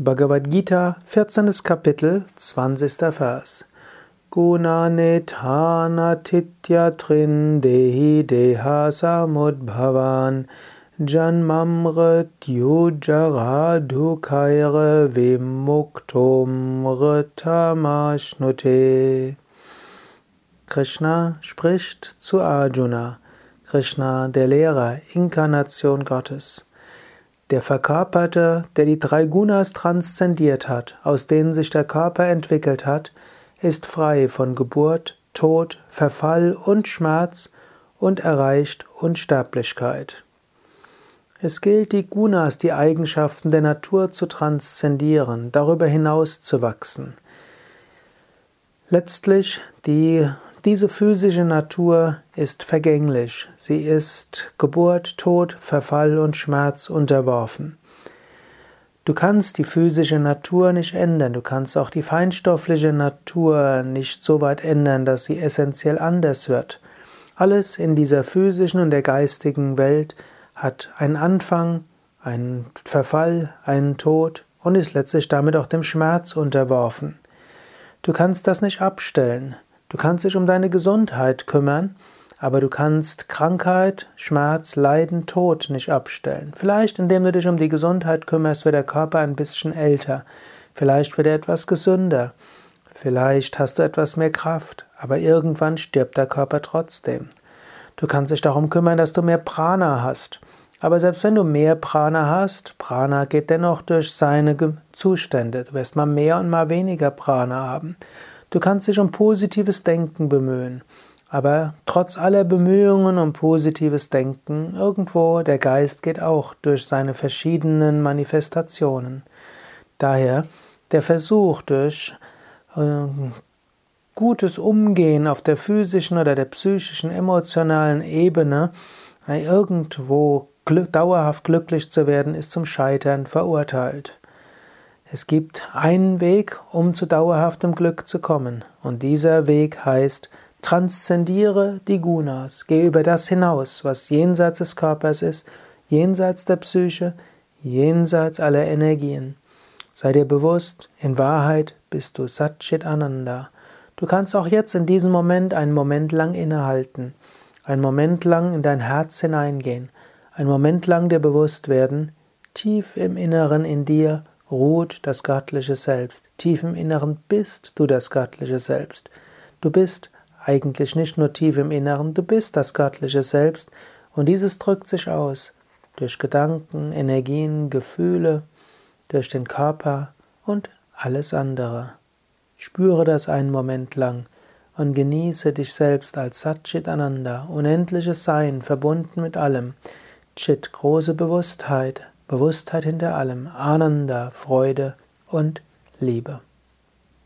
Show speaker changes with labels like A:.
A: Bhagavad Gita, 14. Kapitel, 20. Vers. Gunanethanatitya trindehi deha samudbhavan janmamrityujaradhukaire vimuktom ritamashnute. Krishna spricht zu Arjuna. Krishna, der Lehrer, Inkarnation Gottes. Der Verkörperte, der die drei Gunas transzendiert hat, aus denen sich der Körper entwickelt hat, ist frei von Geburt, Tod, Verfall und Schmerz und erreicht Unsterblichkeit. Es gilt, die Gunas, die Eigenschaften der Natur zu transzendieren, darüber hinaus zu wachsen. Letztlich die diese physische Natur ist vergänglich. Sie ist Geburt, Tod, Verfall und Schmerz unterworfen. Du kannst die physische Natur nicht ändern. Du kannst auch die feinstoffliche Natur nicht so weit ändern, dass sie essentiell anders wird. Alles in dieser physischen und der geistigen Welt hat einen Anfang, einen Verfall, einen Tod und ist letztlich damit auch dem Schmerz unterworfen. Du kannst das nicht abstellen. Du kannst dich um deine Gesundheit kümmern, aber du kannst Krankheit, Schmerz, Leiden, Tod nicht abstellen. Vielleicht indem du dich um die Gesundheit kümmerst, wird der Körper ein bisschen älter. Vielleicht wird er etwas gesünder. Vielleicht hast du etwas mehr Kraft, aber irgendwann stirbt der Körper trotzdem. Du kannst dich darum kümmern, dass du mehr Prana hast. Aber selbst wenn du mehr Prana hast, Prana geht dennoch durch seine Zustände. Du wirst mal mehr und mal weniger Prana haben. Du kannst dich um positives Denken bemühen. Aber trotz aller Bemühungen um positives Denken, irgendwo der Geist geht auch durch seine verschiedenen Manifestationen. Daher der Versuch durch äh, gutes Umgehen auf der physischen oder der psychischen, emotionalen Ebene äh, irgendwo glück, dauerhaft glücklich zu werden, ist zum Scheitern verurteilt. Es gibt einen Weg, um zu dauerhaftem Glück zu kommen, und dieser Weg heißt, transzendiere die Gunas, geh über das hinaus, was jenseits des Körpers ist, jenseits der Psyche, jenseits aller Energien. Sei dir bewusst, in Wahrheit bist du Satchit Ananda. Du kannst auch jetzt in diesem Moment einen Moment lang innehalten, einen Moment lang in dein Herz hineingehen, einen Moment lang dir bewusst werden, tief im Inneren in dir ruht das göttliche Selbst. Tief im Inneren bist du das göttliche Selbst. Du bist eigentlich nicht nur tief im Inneren, du bist das göttliche Selbst und dieses drückt sich aus durch Gedanken, Energien, Gefühle, durch den Körper und alles andere. Spüre das einen Moment lang und genieße dich selbst als Satchit Ananda, unendliches Sein, verbunden mit allem. Chit, große Bewusstheit, Bewusstheit hinter allem, Ananda, Freude und Liebe.